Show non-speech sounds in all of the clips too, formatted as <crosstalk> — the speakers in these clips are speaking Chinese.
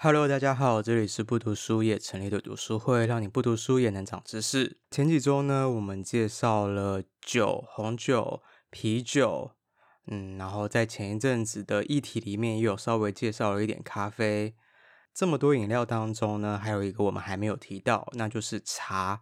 Hello，大家好，这里是不读书也成立的读书会，让你不读书也能长知识。前几周呢，我们介绍了酒、红酒、啤酒，嗯，然后在前一阵子的议题里面也有稍微介绍了一点咖啡。这么多饮料当中呢，还有一个我们还没有提到，那就是茶。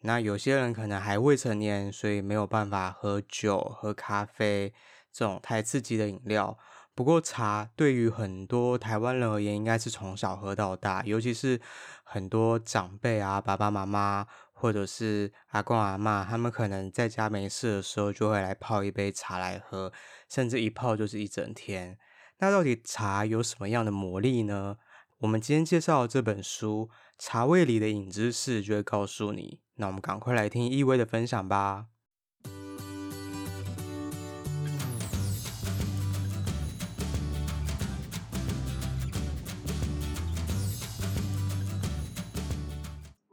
那有些人可能还未成年，所以没有办法喝酒、喝咖啡这种太刺激的饮料。不过茶对于很多台湾人而言，应该是从小喝到大，尤其是很多长辈啊、爸爸妈妈或者是阿公阿嬷，他们可能在家没事的时候就会来泡一杯茶来喝，甚至一泡就是一整天。那到底茶有什么样的魔力呢？我们今天介绍的这本书《茶味里的隐知识》就会告诉你。那我们赶快来听易威的分享吧。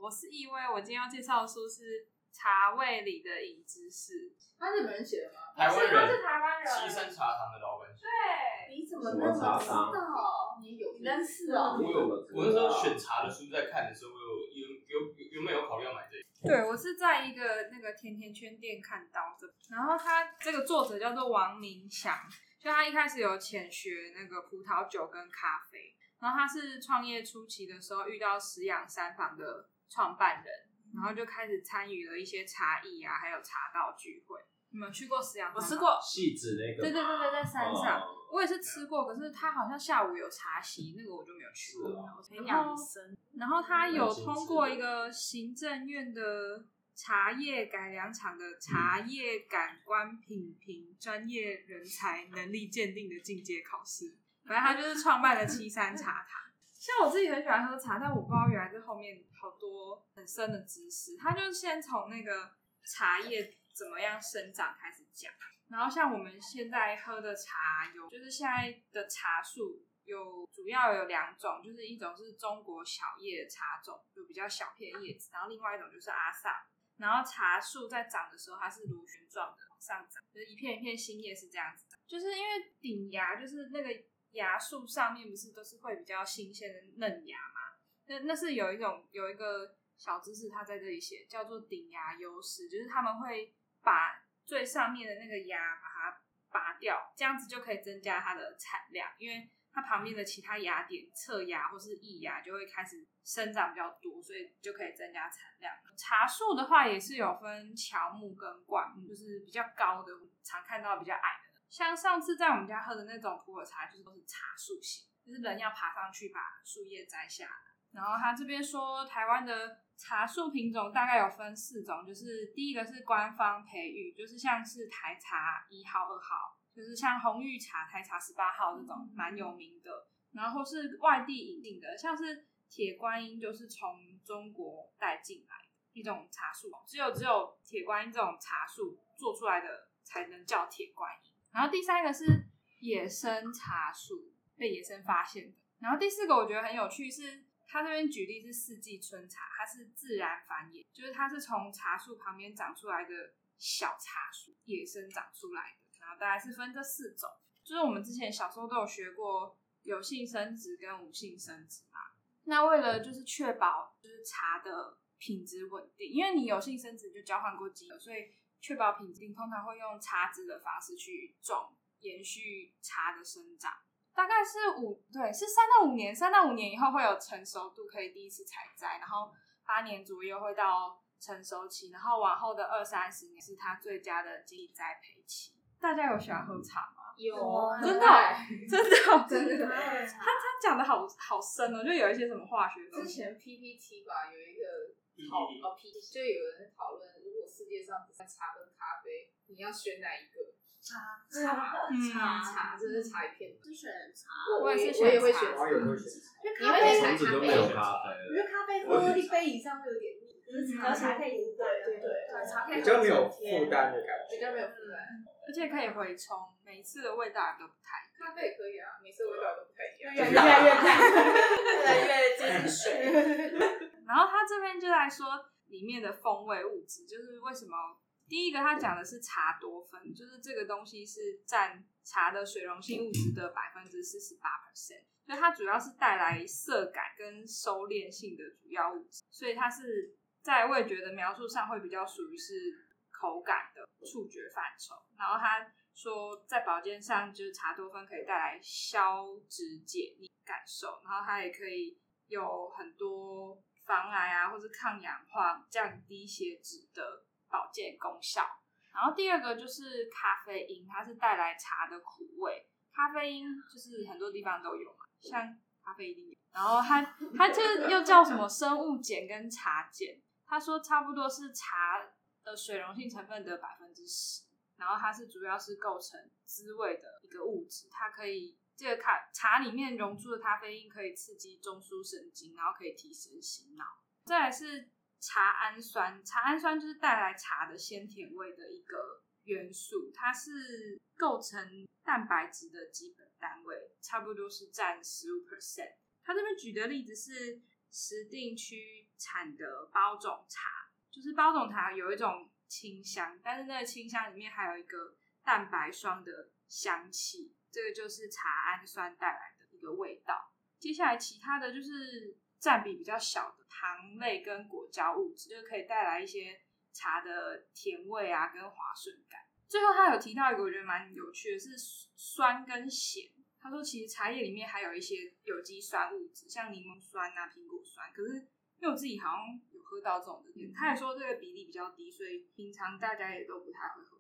我是易威，我今天要介绍的书是《茶味里的隐知识》。他是日本人写的吗？台湾人，他是台湾人。西山茶堂的老板。对，你怎么那么知道？你有认识哦？我有，我那时候选茶的书在看的时候，我有有有有没有考虑要买这个？对，我是在一个那个甜甜圈店看到的。然后他这个作者叫做王明祥，就他一开始有浅学那个葡萄酒跟咖啡，然后他是创业初期的时候遇到石养三房的创办人。然后就开始参与了一些茶艺啊，还有茶道聚会。你们去过食养？我吃过。戏子那个。对对对对，在山上，哦、我也是吃过。可是他好像下午有茶席，那个我就没有去过。然后，然后他有通过一个行政院的茶叶改良厂的茶叶感官品评专业人才能力鉴定的进阶考试。反正他就是创办了七三茶堂。像我自己很喜欢喝茶，但我不知道原来这后面好多很深的知识。他就先从那个茶叶怎么样生长开始讲，然后像我们现在喝的茶有，就是现在的茶树有主要有两种，就是一种是中国小叶茶种，就比较小片叶子，然后另外一种就是阿萨。然后茶树在长的时候，它是螺旋状的往上长，就是一片一片新叶是这样子的，就是因为顶芽就是那个。芽树上面不是都是会比较新鲜的嫩芽吗？那那是有一种有一个小知识，它在这里写叫做顶芽优势，就是他们会把最上面的那个芽把它拔掉，这样子就可以增加它的产量，因为它旁边的其他芽点侧芽或是异芽就会开始生长比较多，所以就可以增加产量。茶树的话也是有分乔木跟灌木，就是比较高的常看到比较矮的。像上次在我们家喝的那种普洱茶，就是都是茶树型，就是人要爬上去把树叶摘下来。然后他这边说，台湾的茶树品种大概有分四种，就是第一个是官方培育，就是像是台茶一号、二号，就是像红玉茶、台茶十八号这种蛮有名的。然后是外地引进的，像是铁观音，就是从中国带进来的一种茶树，只有只有铁观音这种茶树做出来的才能叫铁观音。然后第三个是野生茶树被野生发现的，然后第四个我觉得很有趣是，是他这边举例是四季春茶，它是自然繁衍，就是它是从茶树旁边长出来的小茶树，野生长出来的。然后大概是分这四种，就是我们之前小时候都有学过有性生殖跟无性生殖嘛。那为了就是确保就是茶的品质稳定，因为你有性生殖就交换过基因，所以。确保品质，通常会用插枝的方式去种，延续茶的生长。大概是五，对，是三到五年，三到五年以后会有成熟度，可以第一次采摘，然后八年左右会到成熟期，然后往后的二三十年是它最佳的经济栽培期。大家有喜欢喝茶吗？有，真的，<laughs> 真的，真的。他他讲的好好深哦，就有一些什么化学东西。之前 PPT 吧，有一个好好 PPT，就有人讨论。如果世界上只剩茶跟咖啡，你要选哪一个？茶茶茶茶，这是茶一片。是选茶，我也是，我也会选茶。我也会选茶。因为咖啡从此都没有咖啡了。因为咖啡喝一杯以上会有点腻，可是茶茶可以对对对，茶可以比较没有负担的感觉，比较没有负担，而且可以回冲，每次的味道都不太。咖啡也可以啊，每次味道都不太一样，越来越淡，<laughs> 越来越进水。<laughs> 然后他这边就在说。里面的风味物质，就是为什么第一个他讲的是茶多酚，就是这个东西是占茶的水溶性物质的百分之四十八 percent，所以它主要是带来色感跟收敛性的主要物质，所以它是在味觉的描述上会比较属于是口感的触觉范畴。然后他说在保健上，就是茶多酚可以带来消脂解腻感受，然后它也可以有很多防癌啊，或是抗氧化、降低血脂的保健功效。然后第二个就是咖啡因，它是带来茶的苦味。咖啡因就是很多地方都有嘛，像咖啡因，然后它它这又叫什么生物碱跟茶碱？他说差不多是茶的水溶性成分的百分之十，然后它是主要是构成滋味的一个物质，它可以这个咖茶里面溶出的咖啡因可以刺激中枢神经，然后可以提神醒脑。再来是茶氨酸，茶氨酸就是带来茶的鲜甜味的一个元素，它是构成蛋白质的基本单位，差不多是占十五 percent。他这边举的例子是石定区产的包种茶，就是包种茶有一种清香，但是那个清香里面还有一个蛋白霜的香气，这个就是茶氨酸带来的一个味道。接下来其他的就是占比比较小的糖类跟果胶物质，就可以带来一些。茶的甜味啊，跟滑顺感。最后他有提到一个我觉得蛮有趣的，是酸跟咸。他说其实茶叶里面还有一些有机酸物质，像柠檬酸啊、苹果酸。可是因为我自己好像有喝到这种的，他也说这个比例比较低，所以平常大家也都不太会喝。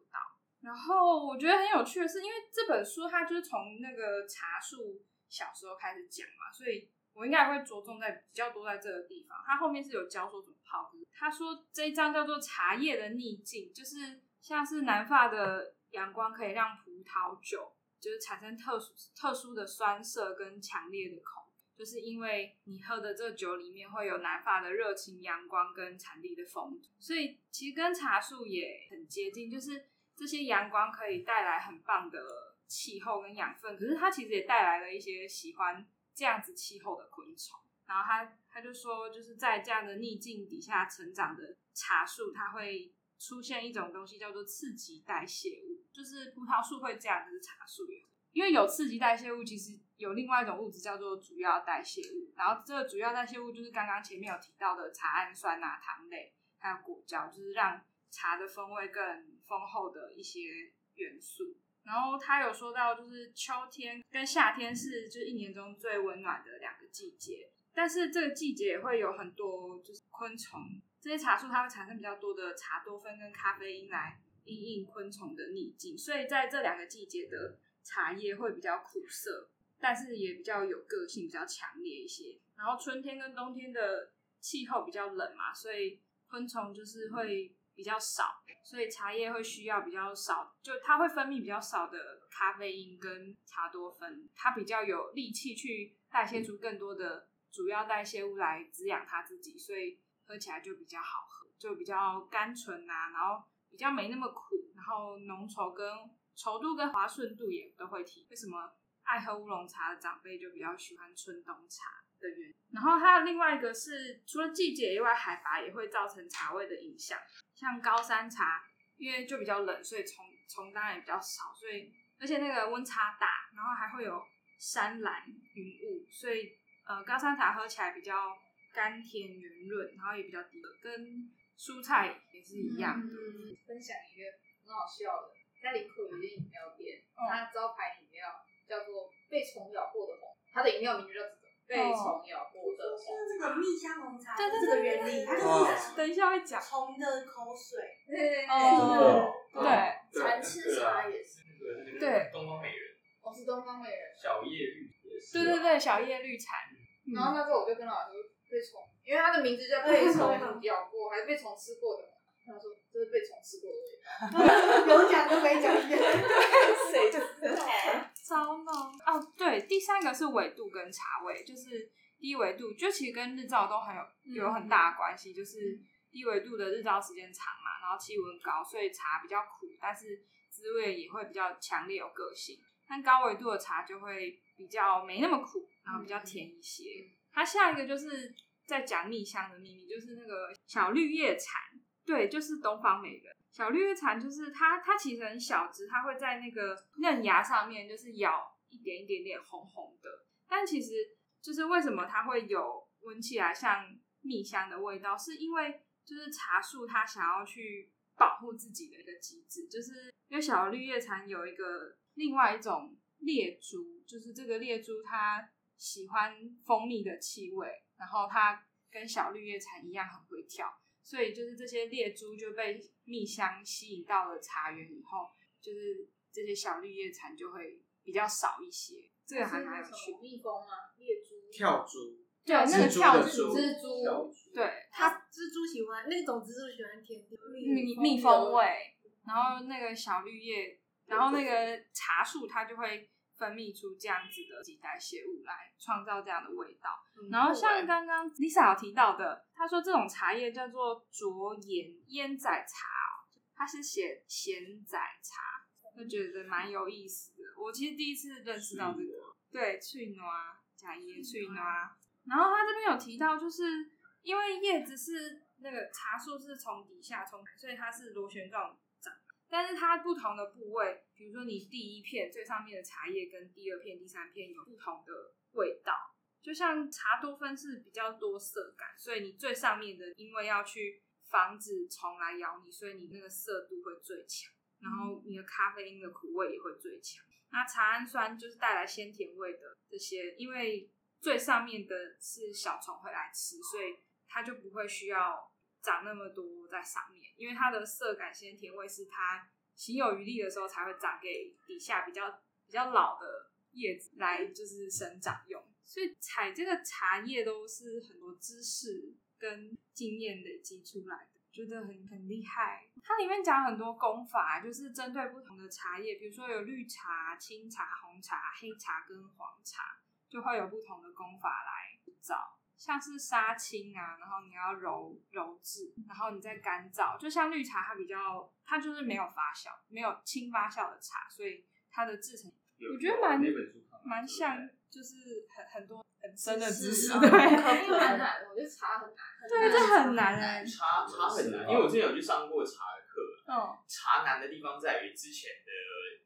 然后我觉得很有趣的是，因为这本书它就是从那个茶树小时候开始讲嘛，所以。我应该会着重在比较多在这个地方。他后面是有教说怎么泡。他说这一章叫做茶叶的逆境，就是像是南法的阳光可以让葡萄酒就是产生特殊特殊的酸涩跟强烈的口，就是因为你喝的这酒里面会有南法的热情阳光跟产地的风土，所以其实跟茶树也很接近，就是这些阳光可以带来很棒的气候跟养分，可是它其实也带来了一些喜欢。这样子气候的昆虫，然后他他就说，就是在这样的逆境底下成长的茶树，它会出现一种东西叫做刺激代谢物，就是葡萄树会这样，就是茶树也，因为有刺激代谢物，其实有另外一种物质叫做主要代谢物，然后这个主要代谢物就是刚刚前面有提到的茶氨酸啊、糖类还有果胶，就是让茶的风味更丰厚的一些元素。然后他有说到，就是秋天跟夏天是就是一年中最温暖的两个季节，但是这个季节也会有很多就是昆虫，这些茶树它会产生比较多的茶多酚跟咖啡因来因应昆虫的逆境，所以在这两个季节的茶叶会比较苦涩，但是也比较有个性，比较强烈一些。然后春天跟冬天的气候比较冷嘛，所以昆虫就是会比较少。所以茶叶会需要比较少，就它会分泌比较少的咖啡因跟茶多酚，它比较有力气去代谢出更多的主要代谢物来滋养它自己，所以喝起来就比较好喝，就比较甘醇呐，然后比较没那么苦，然后浓稠跟稠度跟滑顺度也都会提。为什么爱喝乌龙茶的长辈就比较喜欢春冬茶的原因？然后还有另外一个是，除了季节以外，海拔也会造成茶味的影响。像高山茶，因为就比较冷，所以虫虫当然也比较少，所以而且那个温差大，然后还会有山岚云雾，所以呃高山茶喝起来比较甘甜圆润，然后也比较低，跟蔬菜也是一样的。嗯，分享一个很好笑的，在林口有一间饮料店，它招牌饮料叫做被虫咬过的红，它的饮料名字叫什么？被虫咬过的，就是这个蜜香红茶，对对这个原理，它是等一下会讲。虫的口水，对对对，对，蚕吃茶也是，对，东方美人，我是东方美人，小叶绿也是，对对对，小叶绿蚕，然后那时候我就跟老师说被虫，因为它的名字叫 <laughs> 被虫咬过，还是被虫吃过的，他说这是被虫吃过的味道，<laughs> 有讲跟没讲一样，谁就知道。糟了哦，对，第三个是纬度跟茶味，就是低纬度，就其实跟日照都很有有很大的关系，就是低纬度的日照时间长嘛，然后气温高，所以茶比较苦，但是滋味也会比较强烈有个性。但高纬度的茶就会比较没那么苦，然后比较甜一些。它下一个就是在讲蜜香的秘密，就是那个小绿叶蝉，对，就是东方美人。小绿叶蝉就是它，它其实很小只，它会在那个嫩芽上面就是咬一点一点点红红的，但其实就是为什么它会有闻起来像蜜香的味道，是因为就是茶树它想要去保护自己的一个机制，就是因为小绿叶蝉有一个另外一种猎蛛，就是这个猎蛛它喜欢蜂蜜的气味，然后它跟小绿叶蝉一样很会跳，所以就是这些猎蛛就被蜜香吸引到了茶园以后，就是这些小绿叶蝉就会比较少一些。这个还蛮有趣的。蜜蜂啊，猎蛛、跳蛛，对，那个跳蛛，蜘蛛，对，它蜘蛛喜欢那种蜘蛛喜欢甜蜜蜜蜂味，然后那个小绿叶，然后那个茶树它就会分泌出这样子的几代谢物来创造这样的味道。然后像刚刚 Lisa 有提到的，他说这种茶叶叫做卓盐烟仔茶，它是写咸仔茶。就觉得蛮有意思的。我其实第一次认识到这个，对，翠挪假椰翠挪。然后他这边有提到，就是因为叶子是那个茶树是从底下冲，所以它是螺旋状长。但是它不同的部位，比如说你第一片最上面的茶叶跟第二片、第三片有不同的味道。就像茶多酚是比较多涩感，所以你最上面的因为要去防止虫来咬你，所以你那个涩度会最强。然后你的咖啡因的苦味也会最强。那茶氨酸就是带来鲜甜味的这些，因为最上面的是小虫会来吃，所以它就不会需要长那么多在上面，因为它的涩感鲜甜味是它行有余力的时候才会长给底下比较比较老的叶子来就是生长用。所以采这个茶叶都是很多知识跟经验累积出来的。觉得很很厉害，它里面讲很多功法，就是针对不同的茶叶，比如说有绿茶、青茶、红茶、黑茶跟黄茶，就会有不同的功法来找，像是杀青啊，然后你要揉揉制，然后你再干燥，就像绿茶，它比较它就是没有发酵，没有轻发酵的茶，所以它的制成我觉得蛮蛮像，就是很很多。很深的知识，对，很难，<laughs> 我觉得茶很难，对，这很难哎，茶茶很难，因为我之前有去上过茶的课，嗯，茶难的地方在于之前的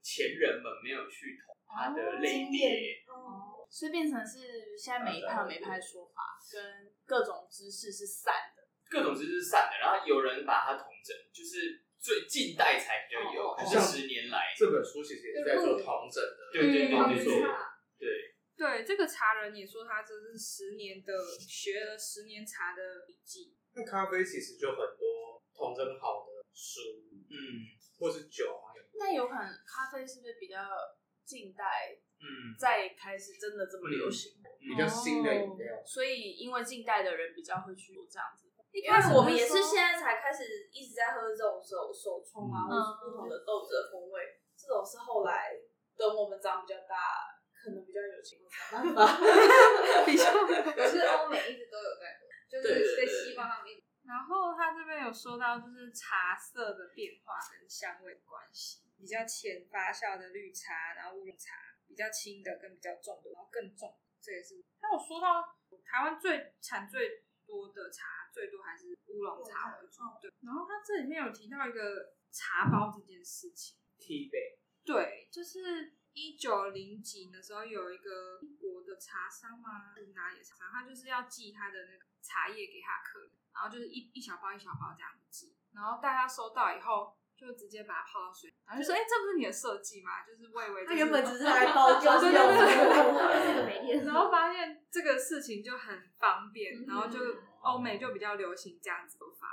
前人们没有去统它的类别，哦，所以变成是现在每一派有每一派的说法，跟各种知识是散的，各种知识是散的，然后有人把它统整，就是最近代才比较有，可是十年来这本书其实也是在做统整的，对对对没错，对。对，这个茶人也说，他这是十年的学了十年茶的笔记。那咖啡其实就很多统整好的书，嗯，或是酒啊。那有可能咖啡是不是比较近代，嗯，再开始真的这么流行，比较新的饮料。所以因为近代的人比较会去做这样子。一开始我们也是现在才开始一直在喝这种手手冲啊，或是不同的豆子的风味。嗯、这种是后来等我们长比较大。可能比较有钱，想办法。<laughs> 比较，可是欧美一直都有在喝，就是在西方那边。然后他这边有说到，就是茶色的变化跟香味的关系，比较浅发酵的绿茶，然后乌龙茶比较轻的跟比较重的，然后更重，这也是。那有说到台湾最产最多的茶，最多还是乌龙茶为主。对。然后它这里面有提到一个茶包这件事情。Tea bag。对，就是。一九零几的时候，有一个英国的茶商嘛，是哪里的茶商？他就是要寄他的那个茶叶给他客人，然后就是一一小包一小包这样子寄，然后大家收到以后，就直接把它泡到水，然后就说：“哎、欸，这不是你的设计吗？”就是我以为他原本只是来包装，<laughs> 对对 <laughs> 然后发现这个事情就很方便，然后就欧美就比较流行这样子做法，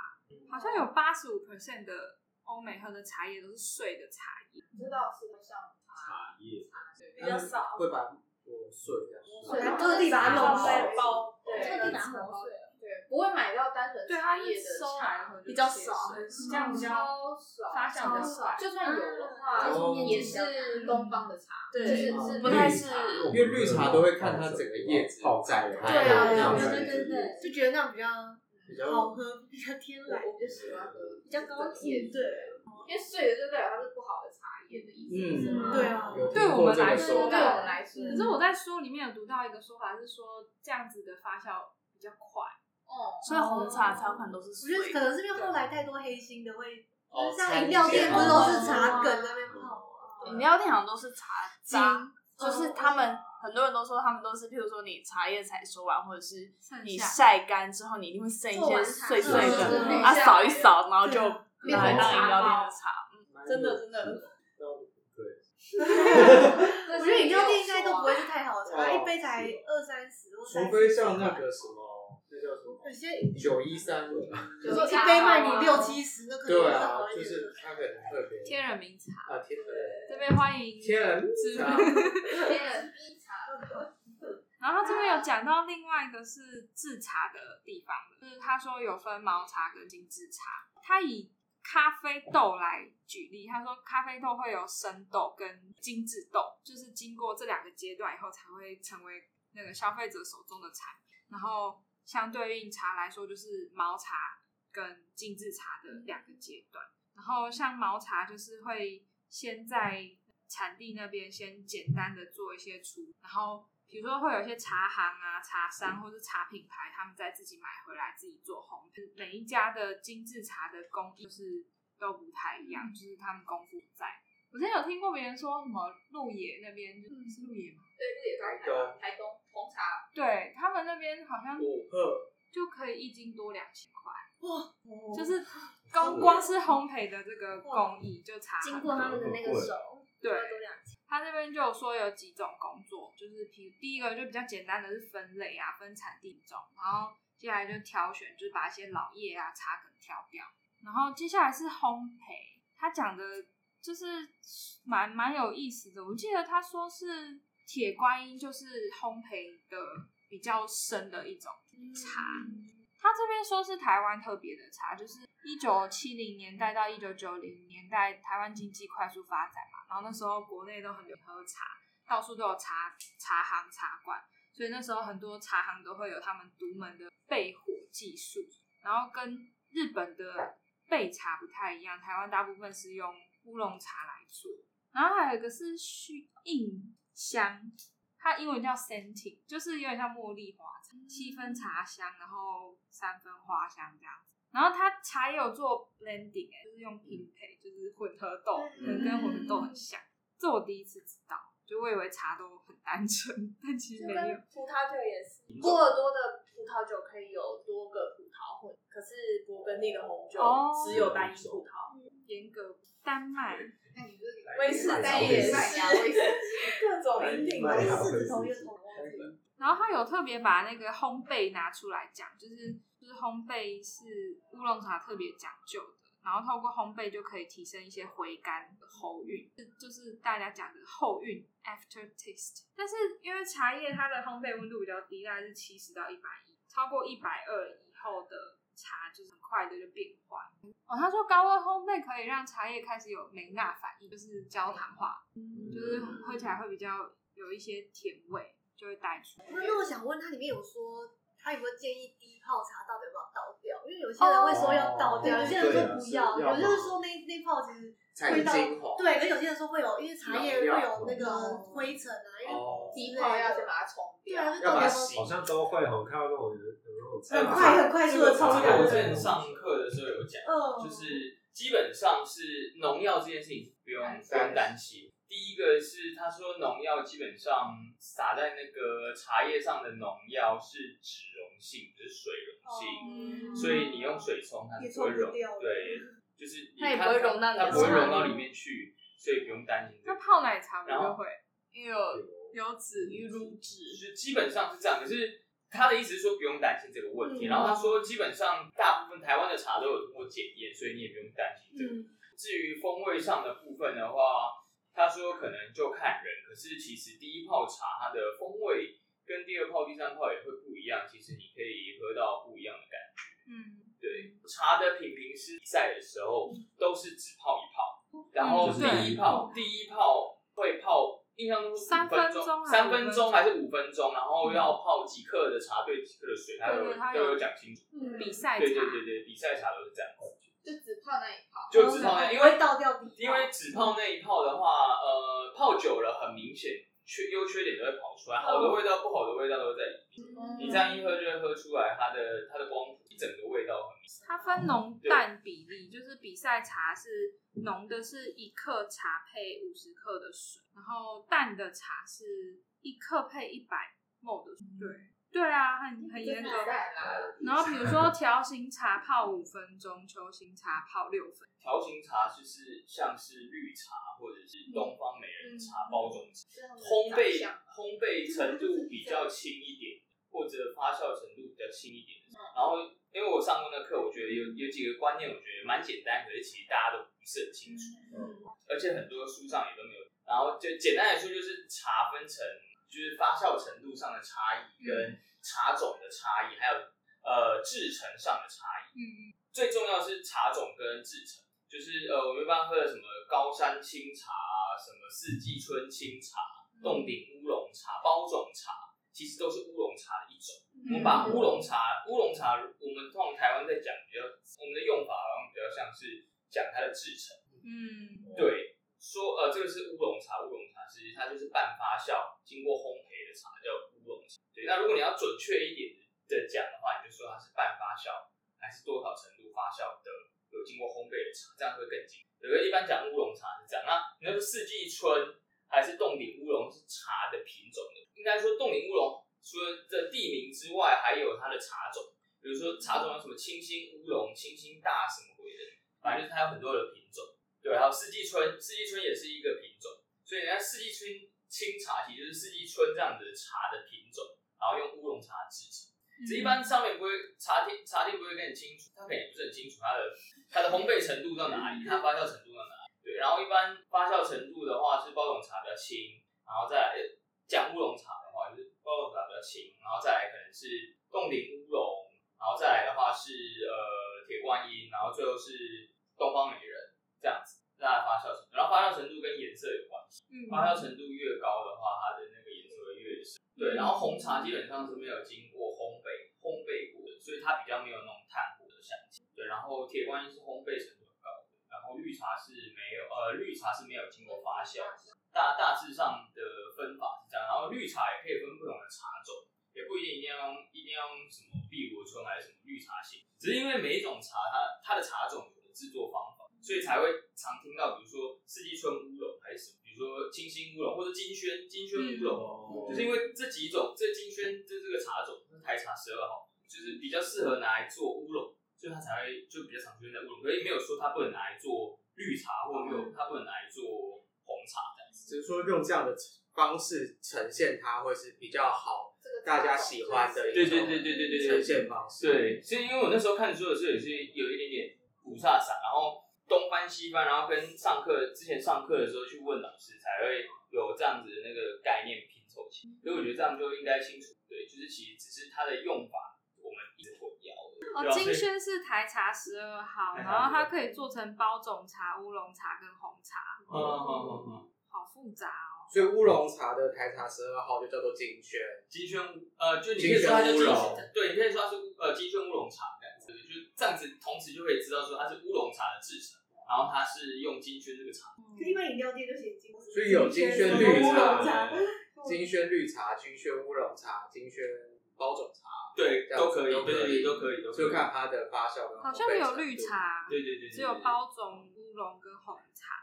好像有八十五 percent 的欧美喝的茶叶都是碎的茶叶，你知道是会像。茶叶比较少，会把磨碎的，对，特地把它弄碎包，对，特地拿磨碎了，对，不会买到单纯茶叶的茶，比较少，这样比较少，发酵比较少，就算有的话，也是东方的茶，对，是不太是，因为绿茶都会看它整个叶子泡在，对啊，对对对，就觉得那样比较好喝，比较天然，我就喜欢喝比较高级，对，因为碎的就代表它是不好的茶。嗯，对啊，对我们来说，对我们来说，可是我在书里面有读到一个说法，是说这样子的发酵比较快，哦，所以红茶茶款都是。我觉得可能是因为后来太多黑心的会，像饮料店不是都是茶梗在那边泡，饮料店好像都是茶精，就是他们很多人都说他们都是，譬如说你茶叶采收完，或者是你晒干之后，你一定会剩一些碎碎做完的，嗯啊扫一扫，然后就对。拿来当饮料店的茶。嗯，真的真的。对，<laughs> 我觉得饮料店应该都不会是太好的茶，哦。一杯才二三十或三除十。非像那个什么有些九一三，比如说一杯卖你六七十，那可能是对啊就是。它可能特别天人名茶，啊，天人这边欢迎天人之茶天人逼茶，然后他这边有讲到另外一个是制茶的地方，就是他说有分毛茶跟精制茶。他以咖啡豆来举例，他说咖啡豆会有生豆跟精制豆，就是经过这两个阶段以后才会成为那个消费者手中的产品。然后相对应茶来说，就是毛茶跟精致茶的两个阶段。然后像毛茶就是会先在产地那边先简单的做一些处理，然后比如说会有一些茶行啊、茶商或是茶品牌，他们再自己买回来自己做烘焙。每一家的精致茶的工艺就是都不太一样，就是他们功夫在。我之前有听过别人说什么鹿野那边就，是鹿野吗？对，这也是台湾台东红茶，对他们那边好像五克，就可以一斤多两千块，哇，就是光光是烘焙的这个工艺就差很经过他们的那个手，对。多两千。他这边就有说有几种工作，就是第第一个就比较简单的是分类啊，分产地种，然后接下来就挑选，就是把一些老叶啊、茶梗挑掉，然后接下来是烘焙，他讲的就是蛮蛮有意思的。我记得他说是铁观音，就是烘焙的比较深的一种茶。他这边说是台湾特别的茶，就是一九七零年代到一九九零年代，台湾经济快速发展嘛，然后那时候国内都很流行喝茶，到处都有茶茶行茶馆，所以那时候很多茶行都会有他们独门的焙火技术，然后跟日本的焙茶不太一样，台湾大部分是用乌龙茶来做，然后还有一个是须印香，它英文叫 scenting，就是有点像茉莉花茶，七分茶香，然后三分花香这样子。然后它茶也有做 blending，哎，就是用拼配，就是混合豆，跟跟混合豆很像。这我第一次知道，就我以为茶都很单纯，但其实没有。葡萄酒也是，波尔多的葡萄酒可以有多个葡萄混，可是勃艮第的红酒只有单一葡萄。严格丹麦，威士忌也是，然后他有特别把那个烘焙拿出来讲，就是就是烘焙是乌龙茶特别讲究的，然后透过烘焙就可以提升一些回甘的后韵，就是大家讲的后韵 after taste。但是因为茶叶它的烘焙温度比较低，大概是七十到一百一，超过一百二以后的茶就是很快的就变坏。哦，他说高温烘焙可以让茶叶开始有梅纳反应，就是焦糖化，就是喝起来会比较有一些甜味。就会带出。那那我想问，它里面有说，他有没有建议低泡茶到底要不要倒掉？因为有些人会说要倒掉，有些人说不要，有些人说那那泡其实味道对，而有些人说会有，因为茶叶会有那个灰尘啊，因为低泡要先把它冲掉，要把它洗，好像都会很看到那种人很快很快速的冲掉。我之前上课的时候有讲，就是基本上是农药这件事情不用不用担心。第一个是他说农药基本上撒在那个茶叶上的农药是脂溶性，不是水溶性，所以你用水冲它是不会溶，对，就是它也不会溶到它不会溶到里面去，所以不用担心。那泡奶茶不就会？因为有油脂、乳脂，就是基本上是这样。可是他的意思是说不用担心这个问题。然后他说基本上大部分台湾的茶都有通过检验，所以你也不用担心这个。至于风味上的部分的话。他说可能就看人，可是其实第一泡茶它的风味跟第二泡、第三泡也会不一样。其实你可以喝到不一样的感觉。嗯，对。茶的品评师比赛的时候都是只泡一泡，然后第一泡、第一泡会泡，印象中是五分钟、三分钟还是五分钟，然后要泡几克的茶兑几克的水，他都都有讲清楚。比赛茶，对对对对，比赛茶都是这样。就只泡那一泡，就只泡那，因为倒掉因为只泡那一泡的话，呃，泡久了很明显缺优缺点都会跑出来，好的味道、不好的味道都在里面。你这样一喝就会喝出来它的它的光谱。整个味道很明显。它分浓淡比例，就是比赛茶是浓的是一克茶配五十克的水，然后淡的茶是一克配一百 ml 的水。对。对啊，很很严格。<laughs> 然后比如说条形茶泡五分钟，球形茶泡六分。条形茶就是像是绿茶或者是东方美人茶、嗯、包种茶，烘焙烘焙程 <laughs> 度比较轻一点，或者发酵程度比较轻一点。然后因为我上过那课，我觉得有有几个观念，我觉得蛮简单，可是其实大家都不是很清楚。嗯。而且很多书上也都没有。然后就简单来说，就是茶分成。就是发酵程度上的差异，跟茶种的差异，还有呃制成上的差异。嗯嗯。最重要的是茶种跟制成，就是呃我们一般喝的什么高山青茶啊，什么四季春青茶、洞顶乌龙茶、包种茶，其实都是乌龙茶的一种。我们把乌龙茶，乌龙茶，我们通常台湾在讲比较，我们的用法好像比较像是讲它的制成。嗯，对。说呃，这个是乌龙茶，乌龙茶实际它就是半发酵经过烘焙的茶，叫乌龙茶。对，那如果你要准确一点的讲的话，你就说它是半发酵还是多少程度发酵的有经过烘焙的茶，这样会更精。有个一般讲乌龙茶是这样，那你要说四季春还是冻顶乌龙是茶的品种的，应该说冻顶乌龙除了这地名之外，还有它的茶种，比如说茶种有什么清新乌龙、清新大什么鬼的，反正就是它有很多的品种。对，还有四季春，四季春也是一个品种，所以人家四季春清茶其实就是四季春这样子的茶的品种，然后用乌龙茶制成。这、嗯、一般上面不会茶店茶店不会跟你清楚，他可能也不是很清楚它的它的烘焙程度到哪里，它发酵程度到哪里。对，然后一般发酵程度的话是包种茶比较轻，然后再来讲乌龙茶的话就是包种茶比较轻，然后再来可能是冻顶乌龙，然后再来的话是呃铁观音，然后最后是东方美人。这样子，它的发酵程度，然后发酵程度跟颜色有关系。嗯，发酵程度越高的话，它的那个颜色会越深。对，然后红茶基本上是没有经过烘焙，烘焙过的，所以它比较没有那种炭火的香气。对，然后铁观音是烘焙程度很高的，然后绿茶是没有，呃，绿茶是没有经过发酵。大大致上的分法是这样，然后绿茶也可以分不同的茶种，也不一定一定要用，一定要用什么碧螺春还是什么绿茶型，只是因为每一种茶它它的茶种有的制作方法。所以才会常听到，比如说四季春乌龙还是什么，比如说清新乌龙或者金萱金萱乌龙，嗯、就是因为这几种，这金萱这这个茶种，台茶十二号，就是比较适合拿来做乌龙，所以它才会就比较常出现在乌龙，可是没有说它不能拿来做绿茶，或者没有它不能拿来做红茶这样子，只是说用这样的方式呈现它会是比较好，大家喜欢的一种对对对对对对呈现方式。对，所以因为我那时候看书的时候也是有一点点雾煞散，然后。东翻西翻，然后跟上课之前上课的时候去问老师，才会有这样子的那个概念拼凑起来。所以我觉得这样就应该清楚，对，就是其实只是它的用法。哦，金萱是台茶十二号，然后它可以做成包种茶、乌龙茶跟红茶。嗯嗯嗯嗯，好复杂哦。所以乌龙茶的台茶十二号就叫做金萱，金萱呃，就你可以说它叫金萱，对，你可以说它是呃金萱乌龙茶这样子，就这样子，同时就可以知道说它是乌龙茶的制成。然后它是用金萱这个茶，一般饮料店就写金，所以有金萱绿茶、金萱绿茶、金萱乌龙茶、金萱包种茶，对，都可以，对对都可以，就看它的发酵跟。好像没有绿茶，对对对，只有包种乌龙跟红茶。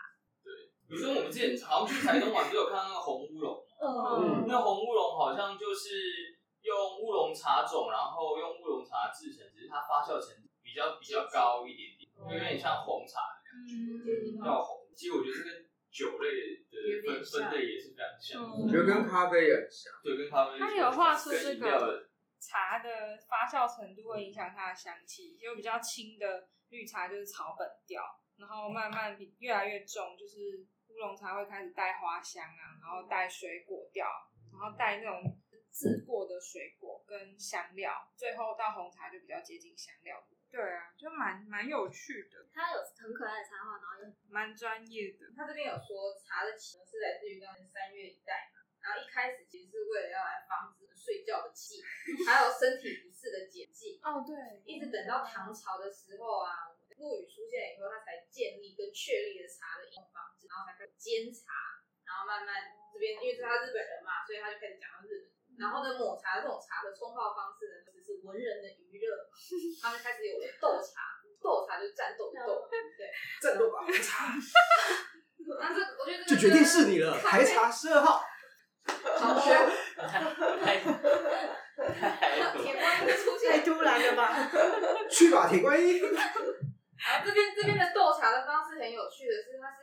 对，比如说我们之前好像去台东玩，就有看到那个红乌龙，嗯，那红乌龙好像就是用乌龙茶种，然后用乌龙茶制成，只是它发酵程度比较比较高一点点，有点像红茶。嗯，要红。其实我觉得这跟酒类的分分类也是非常像，我觉得跟咖啡也很像。对，跟咖啡。他有画出这个茶的发酵程度会影响它的香气，就比较轻的绿茶就是草本调，然后慢慢比越来越重，就是乌龙茶会开始带花香啊，然后带水果调，然后带那种制过的水果跟香料，最后到红茶就比较接近香料。对啊，就蛮蛮有趣的。他有很可爱的插画，然后又蛮专业的。他这边有说茶的起源是来自于当年三月一代嘛，然后一开始其实是为了要来防止睡觉的气，还有身体不适的解剂。哦，对。一直等到唐朝的时候啊，陆羽出现以后，他才建立跟确立了茶的饮用方式，然后才开始煎茶，然后慢慢这边因为是他日本人嘛，所以他就开始讲到日本。然后呢，抹茶这种茶的冲泡方式呢，其实是文人的娱乐。他们开始有了斗茶，斗茶就是战斗的斗，对，<laughs> 战斗吧，排茶。但是我觉得就决定是你了，排茶十二号。<laughs> 好学。铁观音出现，太突然了吧？<laughs> 去吧，铁观音。然后这边这边的斗茶的方式很有趣的是，它是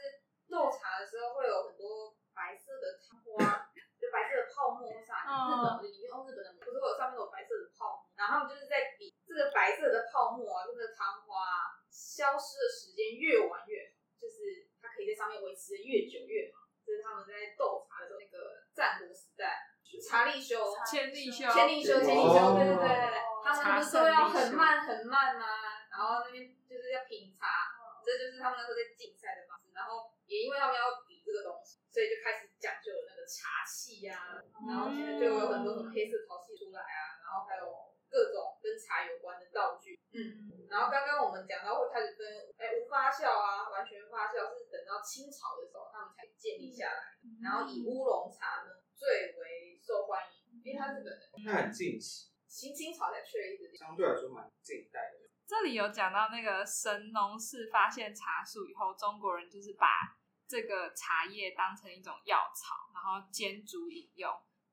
斗茶的时候会有很多白色的汤花，就白色的泡沫上来。日本的，你用日本的，不是会有上面有白色的泡沫，然后他们就是在比这个白色的泡沫啊，这个汤花消失的时间越晚越好，就是它可以在上面维持的越久越好。这是他们在斗茶的时候那个战国时代。茶力修，千里修，千里修，千里修，对对对他们不是都要很慢很慢吗？然后那边就是要品茶，这就是他们那时候在竞赛的方式。然后也因为他们要比这个东西，所以就开始讲究那个茶器呀，然后现在就有很多什么黑色陶器出来啊，然后还有各种跟茶有关的道具。嗯，然后刚刚我们讲到会开始跟，哎，无发酵啊，完全发酵是等到清朝的时候他们才建立下来。然后以乌龙茶呢最为受欢迎，因为它这个它很近期，新清朝才确立的，相对来说蛮近代的。这里有讲到那个神农氏发现茶树以后，中国人就是把这个茶叶当成一种药草，然后煎煮饮用。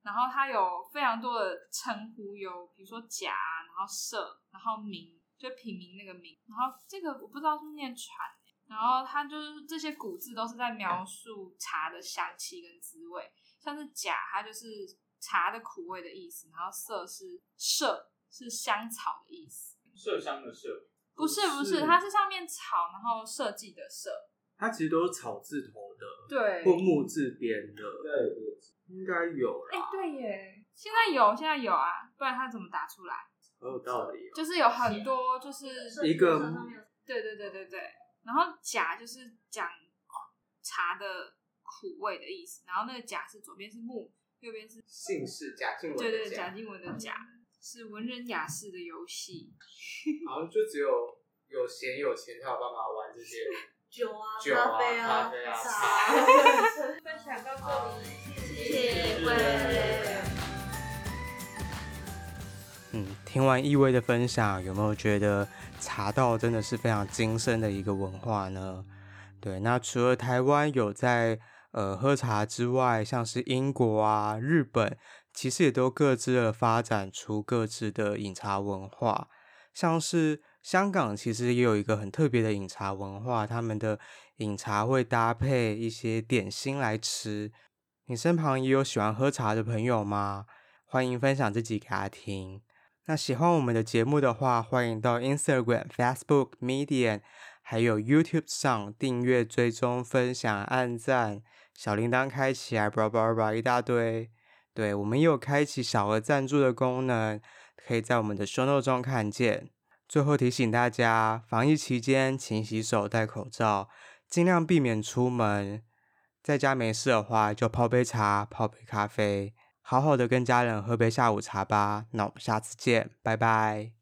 然后它有非常多的称呼，有比如说甲，然后社，然后名，就品名那个名。然后这个我不知道是不是念传，然后它就是这些古字都是在描述茶的香气跟滋味。像是甲，它就是茶的苦味的意思，然后色是麝，是香草的意思。麝香的麝？不是不是，它是上面草，然后设计的设。它其实都是草字头的，对，或木字边的，对，应该有。哎、欸，对耶，现在有，现在有啊，不然它怎么打出来？很有道理、哦。就是有很多，就是一个，对对对对对，然后甲就是讲茶的。苦味的意思，然后那个甲是左边是木，右边是姓氏贾静雯，对对，贾静雯的贾是文人雅士的游戏，<laughs> 好像就只有有闲有钱才有办法玩这些酒啊、酒啊、咖啡啊、咖啡啊茶。分享到这里，谢谢各位。嗯，听完易威的分享，有没有觉得茶道真的是非常精深的一个文化呢？对，那除了台湾有在呃，喝茶之外，像是英国啊、日本，其实也都各自的发展出各自的饮茶文化。像是香港，其实也有一个很特别的饮茶文化，他们的饮茶会搭配一些点心来吃。你身旁也有喜欢喝茶的朋友吗？欢迎分享自己给他听。那喜欢我们的节目的话，欢迎到 Instagram、Facebook、Medium，还有 YouTube 上订阅、追踪、分享、按赞。小铃铛开起来，叭叭叭一大堆。对，我们也有开启小额赞助的功能，可以在我们的 show note 中看见。最后提醒大家，防疫期间勤洗手、戴口罩，尽量避免出门。在家没事的话，就泡杯茶、泡杯咖啡，好好的跟家人喝杯下午茶吧。那我们下次见，拜拜。